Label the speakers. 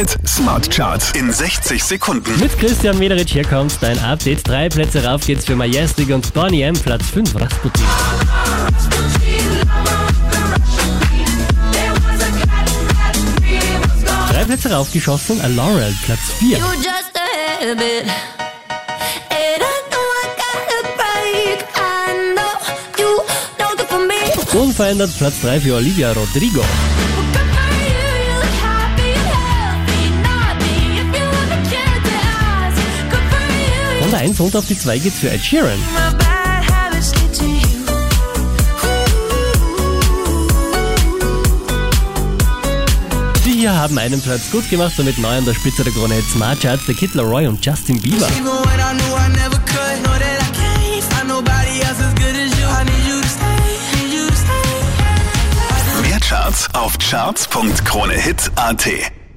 Speaker 1: Hit Smart Charts in 60 Sekunden.
Speaker 2: Mit Christian Mederich, hier kommt dein Update. Drei Plätze rauf geht's für Majestic und Bonnie M. Platz 5, Rasputin. Drei Plätze raufgeschossen, Laurel, Platz 4.
Speaker 3: You just a habit. And I know I gotta break. I know you know good for me.
Speaker 2: Unverändert Platz 3 für Olivia Rodrigo. Von der 1 runter auf die 2 geht's für Ed Sheeran. Die hier haben einen Platz gut gemacht, somit neu an der Spitze der Krone Hit Smart Charts, der Kid Laroi und Justin Bieber.
Speaker 1: Mehr Charts auf charts.kronehit.at.